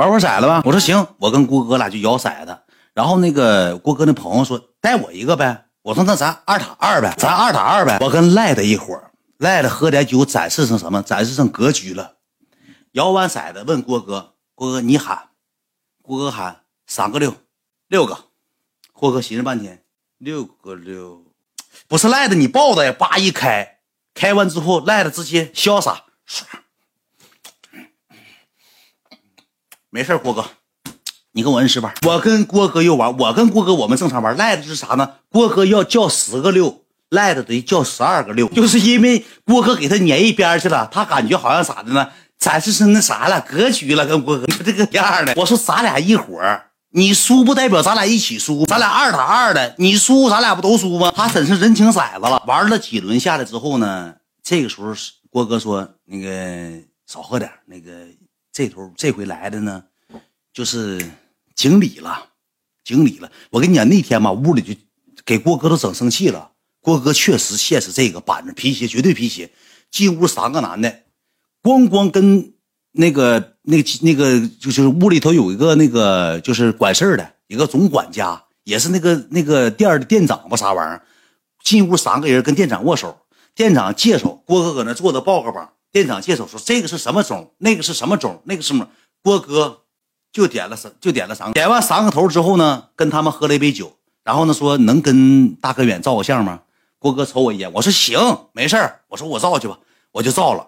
玩会骰子吧。我说行，我跟郭哥俩就摇骰子。然后那个郭哥那朋友说带我一个呗。我说那咱二打二呗，咱二打二呗。我跟赖的一伙赖的喝点酒，展示成什么？展示成格局了。摇完骰子问郭哥，郭哥你喊，郭哥喊三个六，六个。郭哥寻思半天，六个六，不是赖的你报的呀？叭一开，开完之后赖的直接潇洒，唰没事郭哥。你跟我摁十吧，我跟郭哥又玩，我跟郭哥我们正常玩，赖的是啥呢？郭哥要叫十个六，赖的得叫十二个六，就是因为郭哥给他撵一边去了，他感觉好像咋的呢？咱是是那啥了，格局了，跟郭哥这个样的。我说咱俩一伙儿，你输不代表咱俩一起输，咱俩二打二的，你输咱俩不都输吗？他真是人情骰子了。玩了几轮下来之后呢，这个时候郭哥说那个少喝点，那个这头这回来的呢，就是。经理了，经理了！我跟你讲，那天嘛，屋里就给郭哥都整生气了。郭哥确实现实，这个板着皮鞋，绝对皮鞋。进屋三个男的，咣咣跟那个那那个就是屋里头有一个那个就是管事的一个总管家，也是那个那个店的店长吧，啥玩意儿？进屋三个人跟店长握手，店长介绍郭哥搁那坐着抱个膀。店长介绍说这个是什么种，那个是什么种，那个什么郭哥。就点了三，就点了三个。点完三个头之后呢，跟他们喝了一杯酒，然后呢说能跟大哥远照个相吗？郭哥瞅我一眼，我说行，没事我说我照去吧，我就照了。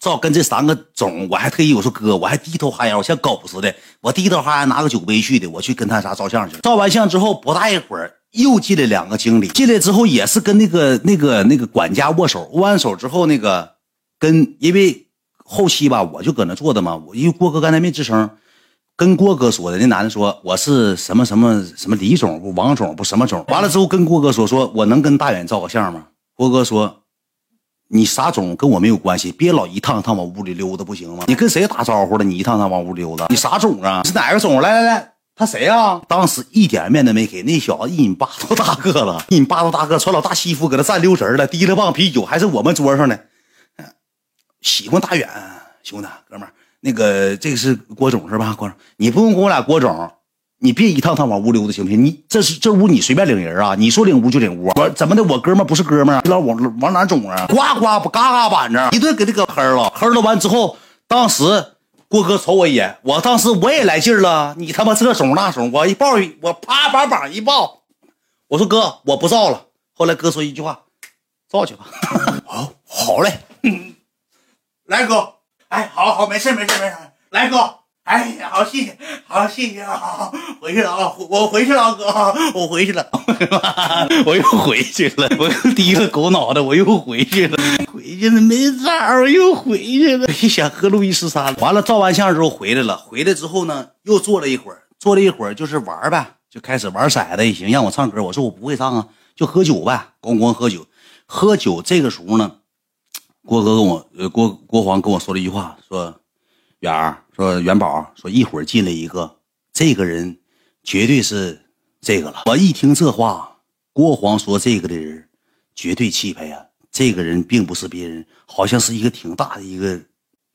照跟这三个总，我还特意我说哥，我还低头哈腰，像狗似的，我低头哈腰拿个酒杯去的，我去跟他啥照相去。照完相之后不大一会儿，又进来两个经理，进来之后也是跟那个那个那个管家握手，握完手之后那个跟因为后期吧，我就搁那坐着嘛，我因为郭哥刚才没吱声。跟郭哥说的，那男的说我是什么什么什么李总不王总不什么总，完了之后跟郭哥说说我能跟大远照个相吗？郭哥说，你啥总跟我没有关系，别老一趟趟往屋里溜达不行吗？你跟谁打招呼了？你一趟趟往屋里溜达，你啥总啊？你是哪个总？来来来，他谁呀？当时一点面都没给，那小子一米八多大个了，一米八多大个，穿老大西服搁那站溜神了，提了棒啤酒还是我们桌上的，喜欢大远兄弟哥们。那个，这个是郭总是吧？郭总，你不用跟我俩郭总，你别一趟趟往屋溜达，行不行？你这是这屋你随便领人啊？你说领屋就领屋。我怎么的？我哥们不是哥们儿？你老往往哪总啊？呱呱不嘎嘎板着，一顿给他搁黑了，黑了完之后，当时郭哥瞅我一眼，我当时我也来劲了。你他妈这怂那怂，我一抱我啪把膀一抱，我说哥我不造了。后来哥说一句话，造去吧。好，好嘞，来哥。哎，好好，没事没事没事，来哥，哎呀，好谢谢，好谢谢啊，回去了啊，我回去了哥，我回去了，我又回去了，我又低了狗脑袋，我又回去了，回去了没招，又回去了，一想喝路易十三，完了照完相之后回来了，回来之后呢，又坐了一会儿，坐了一会儿就是玩呗，就开始玩骰子也行，让我唱歌，我说我不会唱啊，就喝酒呗，咣咣喝酒，喝酒这个时候呢。郭哥跟我，呃，郭郭黄跟我说了一句话，说，远儿，说元宝，说一会儿进来一个，这个人绝对是这个了。我一听这话，郭黄说这个的人绝对气派呀，这个人并不是别人，好像是一个挺大的一个，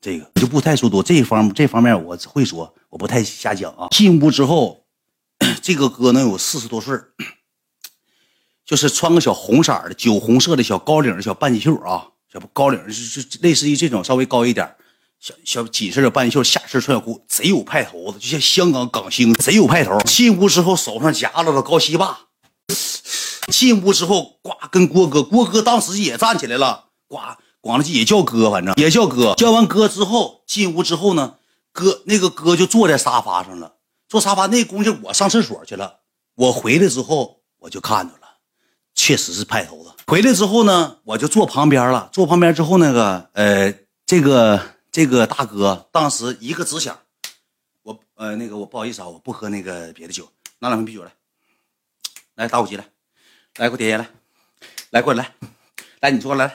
这个就不太说多，这方这方面我会说，我不太瞎讲啊。进屋之后，这个哥能有四十多岁就是穿个小红色的酒红色的小高领的小半截袖啊。小高领就就类似于这种稍微高一点，小小紧身的半袖，下身穿小裤，贼有派头子，就像香港港星，贼有派头。进屋之后手上夹了个高希霸，进屋之后呱跟郭哥，郭哥当时也站起来了，呱光了也叫哥，反正也叫哥。叫完哥之后进屋之后呢，哥那个哥就坐在沙发上了，坐沙发那功夫我上厕所去了，我回来之后我就看着了，确实是派头子。回来之后呢，我就坐旁边了。坐旁边之后，那个呃，这个这个大哥当时一个直响，我呃那个我不好意思啊，我不喝那个别的酒，拿两瓶啤酒来，来打火机来，来给我点烟来，来过来来，来你说来。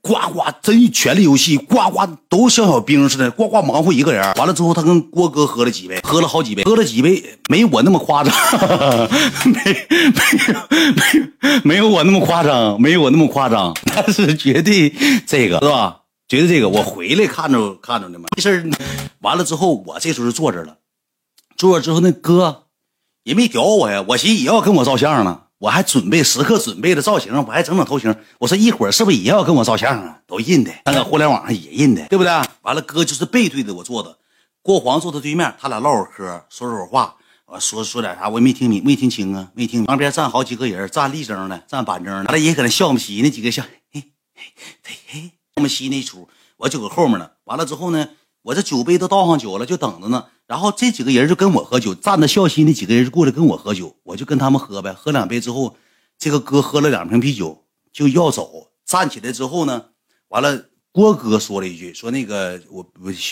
呱呱，真权力游戏，呱呱都像小兵似的，呱呱忙活一个人。完了之后，他跟郭哥喝了几杯，喝了好几杯，喝了几杯，没我那么夸张，没没有没有没有我那么夸张，没有我那么夸张，但是绝对这个是吧？觉得这个我回来看着看着的嘛，这事儿完了之后，我这时候就坐这了，坐这之后那哥也没屌我呀，我寻思也要跟我照相呢，我还准备时刻准备的造型，我还整整头型，我说一会儿是不是也要跟我照相啊？都印的，那个互联网上也印的，对不对？完了，哥就是背对着我坐的，郭黄坐他对面，他俩唠会嗑，说说话。我说说点啥，我也没听明，没听清啊，没听。旁边站好几个人，站立正的，站板正的，完了也搁那笑么嘻，那几个笑，嘿嘿嘿，笑么嘻那一出，我就搁后面呢。完了之后呢，我这酒杯都倒上酒了，就等着呢。然后这几个人就跟我喝酒，站着笑嘻那几个人就过来跟我喝酒，我就跟他们喝呗。喝两杯之后，这个哥喝了两瓶啤酒就要走，站起来之后呢，完了郭哥说了一句，说那个我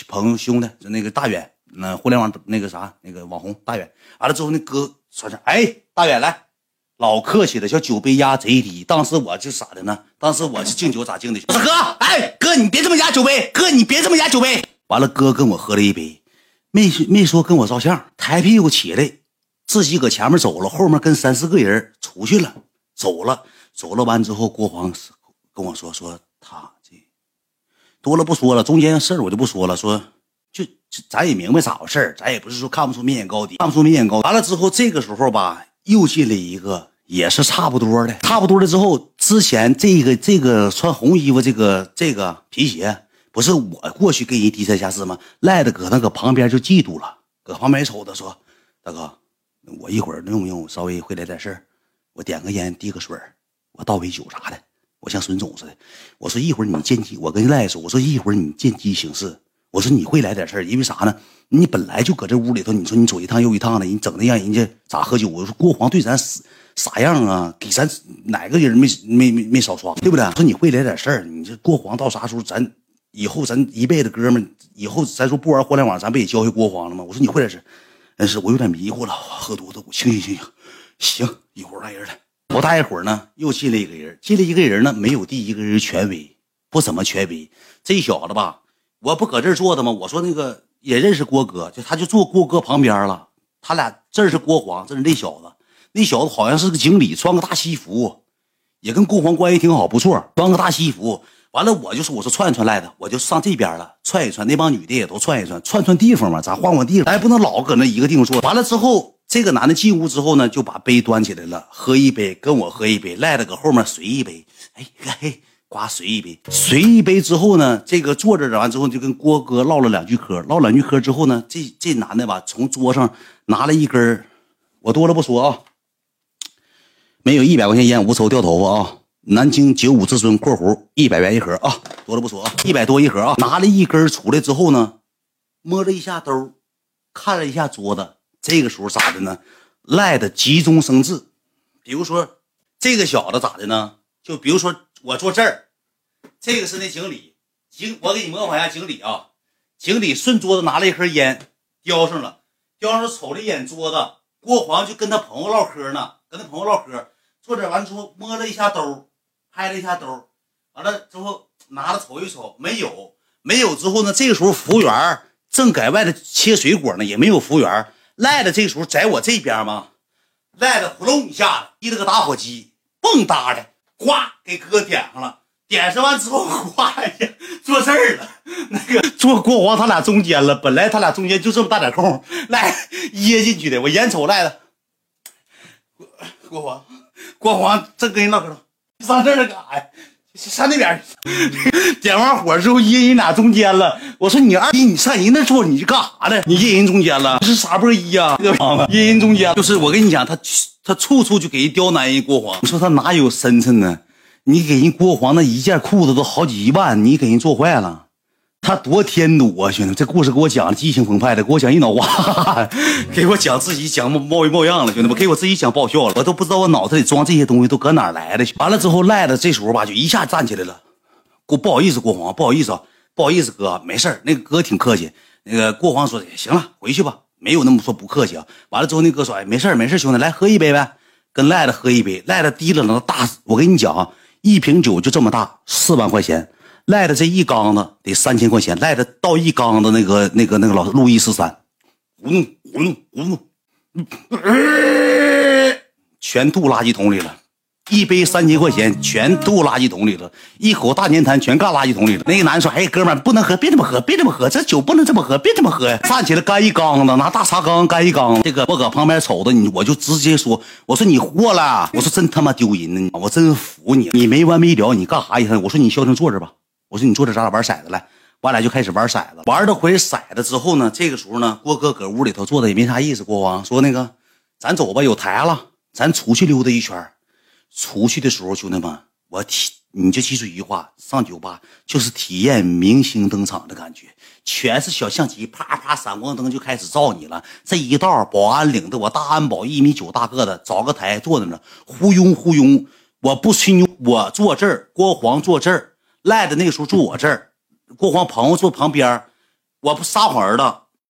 朋友兄弟，就那个大远。那互联网那个啥，那个网红大远，完了之后那哥说是，哎，大远来，老客气了，小酒杯压贼低。当时我就咋的呢？当时我是敬酒咋敬的？我说哥，哎哥，你别这么压酒杯，哥你别这么压酒杯。完了，哥跟我喝了一杯，没没说跟我照相，抬屁股起来，自己搁前面走了，后面跟三四个人出去了，走了，走了完之后，郭黄跟我说说他这多了不说了，中间事儿我就不说了，说。就咱也明白咋回事咱也不是说看不出明眼高低，看不出明眼高。完了之后，这个时候吧，又进来一个，也是差不多的，差不多的。之后，之前这个这个穿红衣服，这个这个皮鞋，不是我过去跟人低三下四吗？赖的搁那搁旁边就嫉妒了，搁旁边瞅他说：“大哥，我一会儿用不用稍微会来点事儿？我点个烟，递个水我倒杯酒啥的，我像孙总似的。我说一会儿你见机，我跟赖说，我说一会儿你见机行事。”我说你会来点事儿，因为啥呢？你本来就搁这屋里头，你说你走一趟又一趟的，你整的让人家咋喝酒？我说郭黄对咱啥样啊？给咱哪个人没没没没少刷，对不对？说你会来点事儿，你这郭黄到啥时候？咱以后咱一辈子哥们，以后咱说不玩互联网，咱不也教会郭黄了吗？我说你会点事，但是我有点迷糊了，喝多了，我清醒清醒。行，一会儿来人了。不大一会儿呢，又进来一个人，进来一个人呢，没有第一个人权威，不怎么权威。这小子吧。我不搁这坐的吗？我说那个也认识郭哥，就他就坐郭哥旁边了。他俩这是郭黄，这是那小子。那小子好像是个经理，穿个大西服，也跟郭黄关系挺好，不错。穿个大西服，完了我就说我说串一串来的，我就上这边了，串一串。那帮女的也都串一串，串串地方嘛，咱换换地方，咱不能老搁那一个地方坐。完了之后，这个男的进屋之后呢，就把杯端起来了，喝一杯，跟我喝一杯，赖的搁后面随一杯。哎嘿。呱，随一杯，随一杯之后呢，这个坐着完之后就跟郭哥唠了两句嗑，唠两句嗑之后呢，这这男的吧，从桌上拿了一根我多了不说啊，没有一百块钱烟无抽掉头发啊，南京九五至尊（括弧一百元一盒啊，多了不说啊，一百多一盒啊，拿了一根出来之后呢，摸了一下兜，看了一下桌子，这个时候咋的呢？赖的急中生智，比如说这个小子咋的呢？就比如说。我坐这儿，这个是那经理，经我给你模仿一下经理啊。经理顺桌子拿了一盒烟，叼上了，叼上瞅了一眼桌子。郭黄就跟他朋友唠嗑呢，跟他朋友唠嗑。坐这完之后摸了一下兜，拍了一下兜，完了之后拿了瞅一瞅，没有，没有之后呢，这个时候服务员正在外头切水果呢，也没有服务员。赖的这个时候在我这边嘛，赖的呼隆一下子，提了个打火机，蹦哒的。呱，给哥点上了，点上完之后，哗一下坐这儿了。那个坐国王他俩中间了，本来他俩中间就这么大点空，赖掖进去的。我眼瞅赖子，国王，国王正跟人唠嗑呢，上这儿干啥呀？上那边点完火之后一人俩中间了。我说你二逼，你上人那坐，你是干啥的？你一人中间了？是啥波一呀？这房子一人中间，就是我跟你讲，他他处处就给人刁难人郭皇。你说他哪有深沉呢？你给人郭皇那一件裤子都好几万，你给人做坏了，他多添堵啊！兄弟，这故事给我讲的激情澎湃的，给我讲一脑瓜，给我讲自己讲冒冒冒样了，兄弟们，给我自己讲爆笑了，我都不知道我脑子里装这些东西都搁哪来的。完了之后赖子这时候吧，就一下站起来了。过不好意思，国皇，不好意思啊，不好意思哥，没事那个哥挺客气。那个国皇说行了，回去吧，没有那么说不客气啊。完了之后，那哥说哎，没事没事兄弟，来喝一杯呗，跟赖子喝一杯。赖子提了能大，我跟你讲啊，一瓶酒就这么大，四万块钱。赖的这一缸子得三千块钱，赖的倒一缸子那个那个那个老路易十三，咕弄咕弄咕弄，全吐垃圾桶里了。一杯三千块钱全吐垃圾桶里了，一口大粘痰全干垃圾桶里了。那个男的说：“哎，哥们儿，不能喝，别这么喝，别这么喝，这酒不能这么喝，别这么喝呀！”站起来干一缸子，拿大茶缸干一缸子。这个我搁旁边瞅着你，我就直接说：“我说你货了，我说真他妈丢人呢，我真服你，你没完没了，你干啥呀？我说你消停坐这吧，我说你坐这，咱俩玩骰子来。”我俩就开始玩骰子，玩了回骰子之后呢，这个时候呢，郭哥搁屋里头坐着也没啥意思。郭王说：“那个，咱走吧，有台了，咱出去溜达一圈。出去的时候，兄弟们，我体你就记住一句话：上酒吧就是体验明星登场的感觉，全是小相机，啪啪闪光灯就开始照你了。这一道保安领着我大安保一米九大个的，找个台坐在那，呼拥呼拥。我不吹牛，我坐这儿，郭黄坐这儿，赖的那个时候住我这儿。”郭黄朋友住旁边我不撒谎儿子，